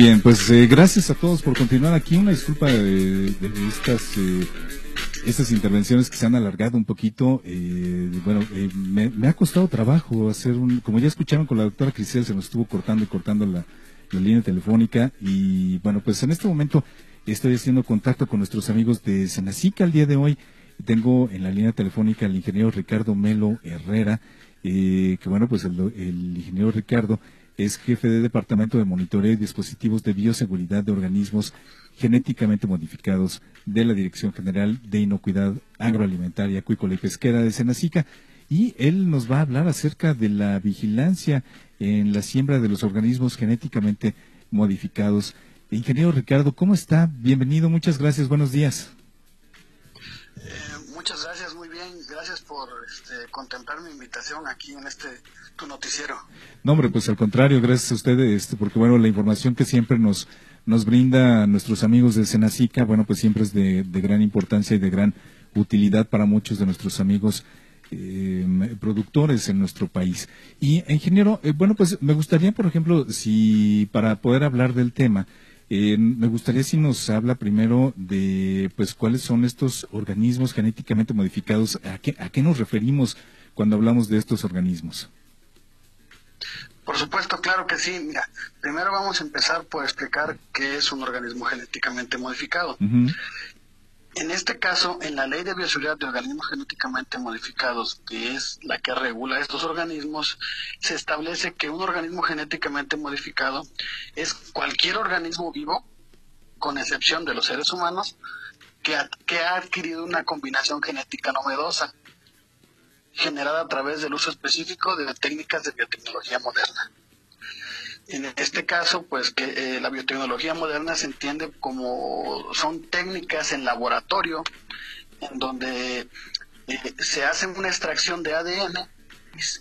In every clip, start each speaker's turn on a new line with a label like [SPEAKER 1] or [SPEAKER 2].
[SPEAKER 1] Bien, pues eh, gracias a todos por continuar aquí. Una disculpa de, estas eh, estas intervenciones que se han alargado un poquito. Eh, bueno, me, ha costado trabajo hacer un, como ya escucharon con la doctora Crisel, se nos estuvo cortando y cortando la, línea telefónica y bueno, pues en este momento estoy haciendo contacto con nuestros amigos de Senacica el día de hoy. Tengo en la línea telefónica al ingeniero Ricardo Melo Herrera, que bueno, pues el, el ingeniero Ricardo es jefe de Departamento de Monitoreo y Dispositivos de Bioseguridad de Organismos Genéticamente Modificados de la Dirección General de Inocuidad Agroalimentaria, Acuícola y Pesquera de Senacica. Y él nos va a hablar acerca de la vigilancia en la siembra de los organismos genéticamente modificados. Ingeniero Ricardo, ¿cómo está? Bienvenido, muchas gracias, buenos días.
[SPEAKER 2] Eh, muchas gracias, muy bien, gracias por este, contemplar mi invitación aquí en este noticiero.
[SPEAKER 1] No, hombre, pues al contrario, gracias a ustedes, este, porque bueno, la información que siempre nos, nos brinda nuestros amigos de Senacica, bueno, pues siempre es de, gran importancia y de gran utilidad para muchos de nuestros amigos em, productores en nuestro país. Y, ingeniero, eh, bueno, pues me gustaría, por ejemplo, si para poder hablar del tema, eh, me gustaría si nos habla primero de, pues, cuáles son estos organismos genéticamente modificados, a qué, a qué nos referimos cuando hablamos de estos organismos.
[SPEAKER 2] Por supuesto, claro que sí. Mira, primero vamos a empezar por explicar qué es un organismo genéticamente modificado. En este caso, en la ley de bioseguridad de organismos genéticamente modificados, que es la que regula estos organismos, se establece que un organismo genéticamente modificado es cualquier organismo vivo, con excepción de los seres humanos, que ha adquirido una combinación genética novedosa generada a través del uso específico de técnicas de biotecnología moderna. En este caso, pues que eh, la biotecnología moderna se entiende como son técnicas en laboratorio en donde eh, se hace una extracción de ADN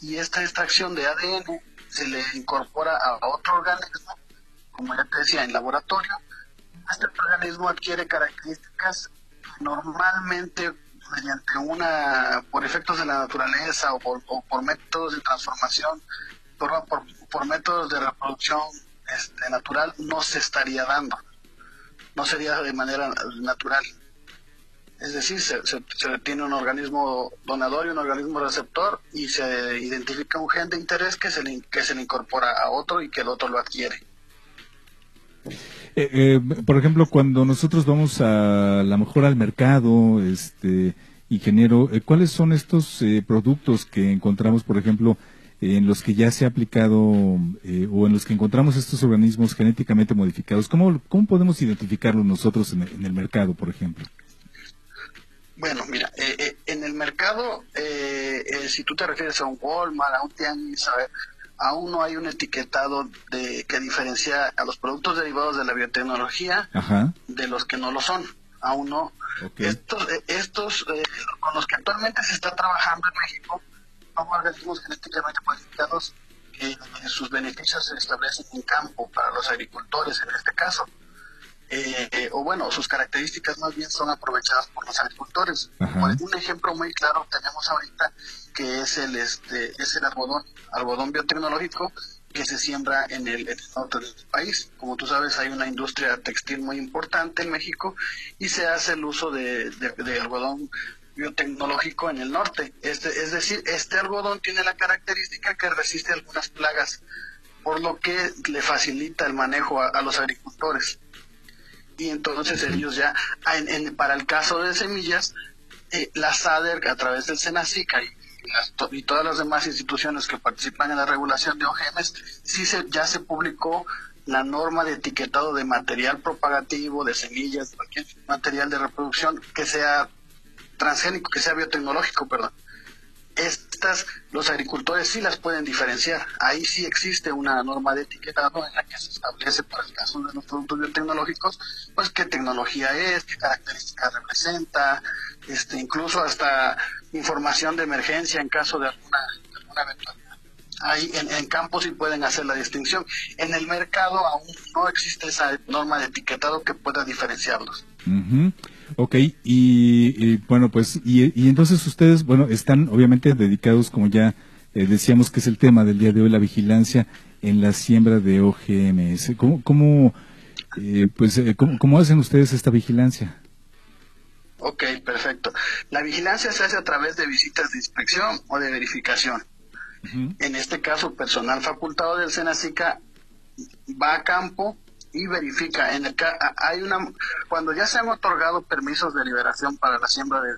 [SPEAKER 2] y, esta extracción de ADN se le incorpora a otro organismo, como ya te decía, en laboratorio. Este organismo adquiere características que normalmente mediante una, por efectos de la naturaleza o por, métodos de transformación, por, por, métodos de reproducción este, natural, no se estaría dando. No sería de manera natural. Es decir, se, se, tiene un organismo donador y un organismo receptor y se identifica un gen de interés que se le, que se incorpora a otro y que el otro lo adquiere.
[SPEAKER 1] Eh, eh, por ejemplo, cuando nosotros vamos a la mejor al mercado, este ingeniero, eh, ¿cuáles son estos productos que encontramos, por ejemplo, en los que ya se ha aplicado o en los que encontramos estos organismos genéticamente modificados? ¿Cómo, cómo podemos identificarlos nosotros en, el mercado, por ejemplo?
[SPEAKER 2] Bueno, mira, en el mercado, si tú te refieres a un Walmart, a un Tianguis, a aún no hay un etiquetado de que diferencia a los productos derivados de la biotecnología de los que no lo son. Aún no. Estos, eh, estos eh, con los que actualmente se está trabajando en México son organismos genéticamente modificados que sus beneficios se establecen en campo para los agricultores en este caso. Eh, o bueno, sus características más bien son aprovechadas por los agricultores. Un ejemplo muy claro tenemos ahorita que es el este es el algodón, algodón biotecnológico que se siembra en el, norte del país. Como tú sabes, hay una industria textil muy importante en México y se hace el uso de, de algodón biotecnológico en el norte. Este, es decir, este algodón tiene la característica que resiste algunas plagas, por lo que le facilita el manejo a, los agricultores. Y entonces ellos ya, en, para el caso de semillas, eh, la SADER a través del SENACICA y, y, todas las demás instituciones que participan en la regulación de OGMs, sí se, ya se publicó la norma de etiquetado de material propagativo, de semillas, cualquier material de reproducción que sea transgénico, que sea biotecnológico, perdón. Estas, los agricultores sí las pueden diferenciar. Ahí sí existe una norma de etiquetado en la que se establece para el caso de los productos biotecnológicos, pues qué tecnología es, qué características representa, este, incluso hasta información de emergencia en caso de alguna, eventualidad. Ahí en, en campo sí pueden hacer la distinción. En el mercado aún no existe esa norma de etiquetado que pueda diferenciarlos.
[SPEAKER 1] Ok, y, bueno, pues, y, entonces ustedes, bueno, están obviamente dedicados, como ya eh, decíamos que es el tema del día de hoy, la vigilancia en la siembra de OGMS. ¿Cómo, cómo eh, pues, eh, cómo, hacen ustedes esta vigilancia?
[SPEAKER 2] Ok, perfecto. La vigilancia se hace a través de visitas de inspección o de verificación. En este caso, personal facultado del SENACICA va a campo y verifica en el hay una cuando ya se han otorgado permisos de liberación para la siembra de,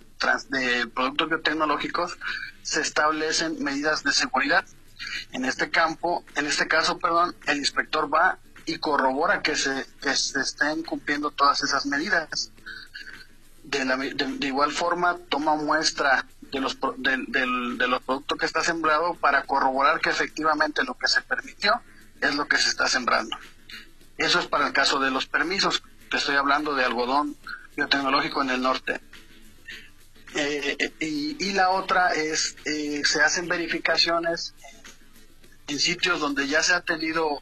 [SPEAKER 2] de productos biotecnológicos se establecen medidas de seguridad. En este campo en este caso perdón el inspector va y corrobora que se que se estén cumpliendo todas esas medidas. De, la, de, igual forma toma muestra de los de, de los productos que está sembrado para corroborar que efectivamente lo que se permitió es lo que se está sembrando eso es para el caso de los permisos. Te estoy hablando de algodón biotecnológico en el norte. Eh, y, la otra es, eh, se hacen verificaciones en sitios donde ya se ha tenido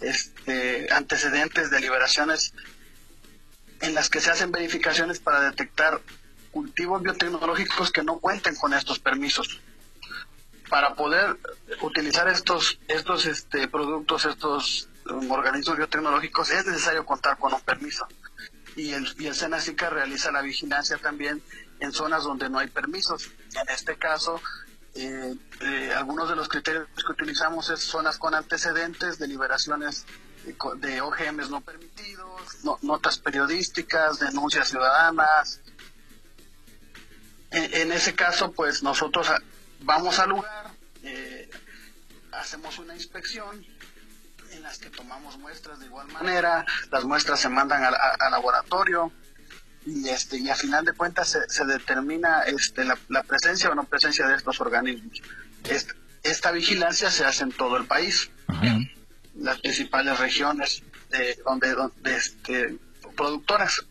[SPEAKER 2] este, antecedentes de liberaciones en las que se hacen verificaciones para detectar cultivos biotecnológicos que no cuenten con estos permisos. Para poder utilizar estos, estos este, productos, estos organismos biotecnológicos es necesario contar con un permiso. Y el, y SENACICA realiza la vigilancia también en zonas donde no hay permisos. En este caso, eh, eh, algunos de los criterios que utilizamos es zonas con antecedentes de liberaciones de, OGMs no permitidos, notas periodísticas, denuncias ciudadanas. En, ese caso, pues nosotros vamos al lugar, eh, hacemos una inspección en las que tomamos muestras de igual manera, las muestras se mandan al, laboratorio y este y a final de cuentas se, determina este la, presencia o no presencia de estos organismos. esta vigilancia se hace en todo el país, las principales regiones de donde, donde este, productoras.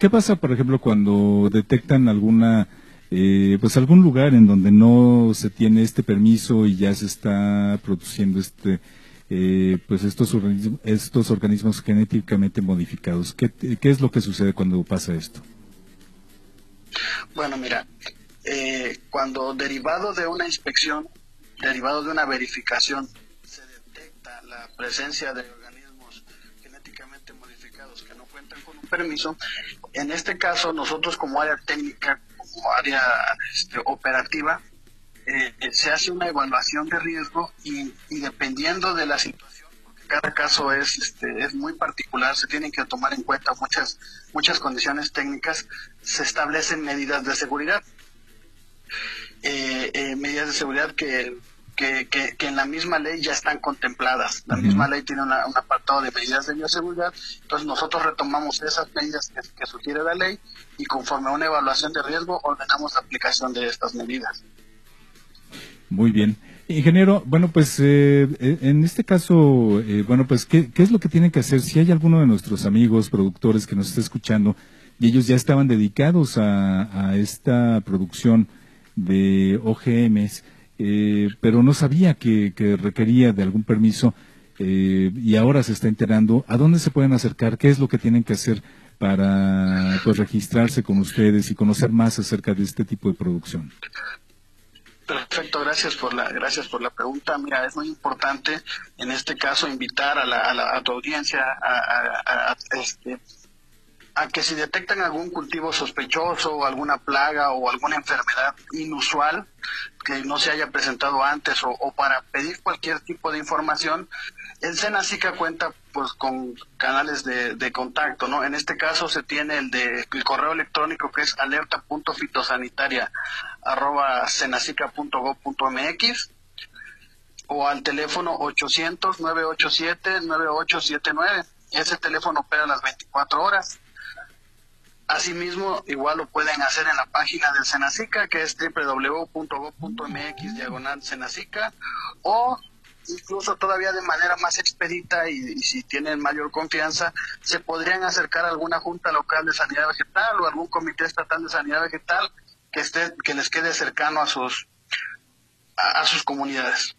[SPEAKER 1] ¿Qué pasa, por ejemplo, cuando detectan alguna eh, pues algún lugar en donde no se tiene este permiso y ya se está produciendo este eh, pues estos organismos, estos organismos genéticamente modificados. ¿Qué, es lo que sucede cuando pasa esto?
[SPEAKER 2] Bueno, mira, eh, cuando derivado de una inspección, derivado de una verificación, se detecta la presencia de organismos genéticamente modificados que no cuentan con un permiso, en este caso nosotros como área técnica como área este, operativa, eh, se hace una evaluación de riesgo y, dependiendo de la situación, porque cada caso es, este, es muy particular, se tienen que tomar en cuenta muchas, muchas condiciones técnicas, se establecen medidas de seguridad. Eh, eh, medidas de seguridad que, que, que, en la misma ley ya están contempladas. La misma ley tiene un apartado de medidas de bioseguridad, entonces nosotros retomamos esas medidas que, que sugiere la ley y conforme a una evaluación de riesgo ordenamos la aplicación de estas medidas.
[SPEAKER 1] Muy bien. Ingeniero, bueno, pues eh, eh, en este caso, eh, bueno, pues ¿qué, ¿qué, es lo que tienen que hacer? Si hay alguno de nuestros amigos productores que nos está escuchando y ellos ya estaban dedicados a, a esta producción de OGMs, eh, pero no sabía que, requería de algún permiso eh, y ahora se está enterando. ¿A dónde se pueden acercar? ¿Qué es lo que tienen que hacer para pues, registrarse con ustedes y conocer más acerca de este tipo de producción?
[SPEAKER 2] Perfecto, gracias por la gracias por la pregunta. Mira, es muy importante en este caso invitar a, la, a, la, a tu audiencia a, a, este, a que si detectan algún cultivo sospechoso o alguna plaga o alguna enfermedad inusual que no se haya presentado antes o, para pedir cualquier tipo de información, el Senacica cuenta pues con canales de, contacto, ¿no? En este caso se tiene el de el correo electrónico que es alerta.fitosanitaria arroba mx o al teléfono 800 987 9879. Ese teléfono opera las 24 horas. Asimismo, igual lo pueden hacer en la página del Senacica, que es www.go.mx diagonal Senacica, o incluso todavía de manera más expedita y, si tienen mayor confianza, se podrían acercar a alguna junta local de sanidad vegetal o algún comité estatal de sanidad vegetal que esté que les quede cercano a sus a, sus comunidades.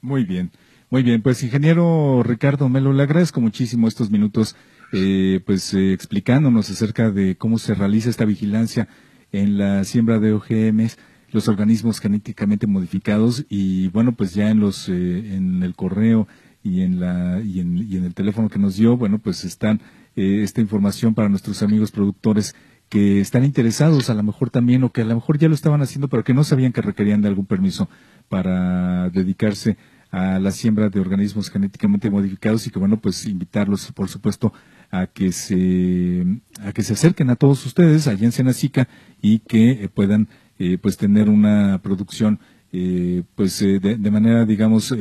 [SPEAKER 1] Muy bien, muy bien. Pues ingeniero Ricardo Melo, le agradezco muchísimo estos minutos, eh, pues eh, explicándonos acerca de cómo se realiza esta vigilancia en la siembra de OGMs los organismos genéticamente modificados y bueno pues ya en los eh, en el correo y en la y en, y en, el teléfono que nos dio bueno pues están eh, esta información para nuestros amigos productores que están interesados a lo mejor también o que a lo mejor ya lo estaban haciendo pero que no sabían que requerían de algún permiso para dedicarse a la siembra de organismos genéticamente modificados y que bueno pues invitarlos por supuesto a que se a que se acerquen a todos ustedes allá en Senacica y que eh, puedan eh, pues tener una producción eh, pues eh, de, manera digamos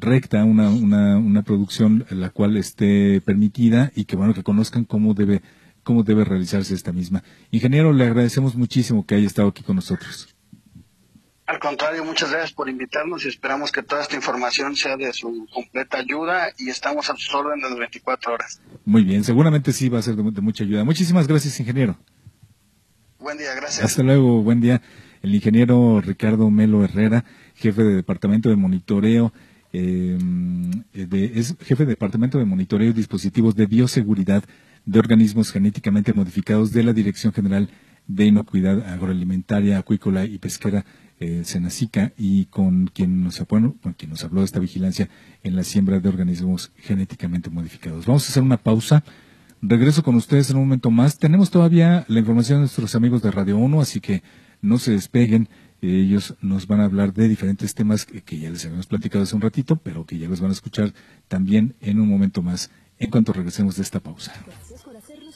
[SPEAKER 1] recta una, una, una producción la cual esté permitida y que bueno que conozcan cómo debe cómo debe realizarse esta misma. Ingeniero le agradecemos muchísimo que haya estado aquí con nosotros
[SPEAKER 2] al contrario, muchas gracias por invitarnos y esperamos que toda esta información sea de su completa ayuda y estamos a sus órdenes las 24 horas.
[SPEAKER 1] Muy bien, seguramente sí va a ser de mucha ayuda. Muchísimas gracias, ingeniero.
[SPEAKER 2] Buen día, gracias.
[SPEAKER 1] Hasta luego, buen día. El ingeniero Ricardo Melo Herrera, jefe de Departamento de Monitoreo, eh, es jefe de Departamento de Monitoreo y Dispositivos de Bioseguridad de Organismos Genéticamente Modificados de la Dirección General de Inocuidad Agroalimentaria, Acuícola y Pesquera, eh, Senacica, y con quien, nos, bueno, con quien nos habló de esta vigilancia en la siembra de organismos genéticamente modificados. Vamos a hacer una pausa. Regreso con ustedes en un momento más. Tenemos todavía la información de nuestros amigos de Radio 1, así que no se despeguen. Ellos nos van a hablar de diferentes temas que, ya les habíamos platicado hace un ratito, pero que ya los van a escuchar también en un momento más en cuanto regresemos de esta pausa.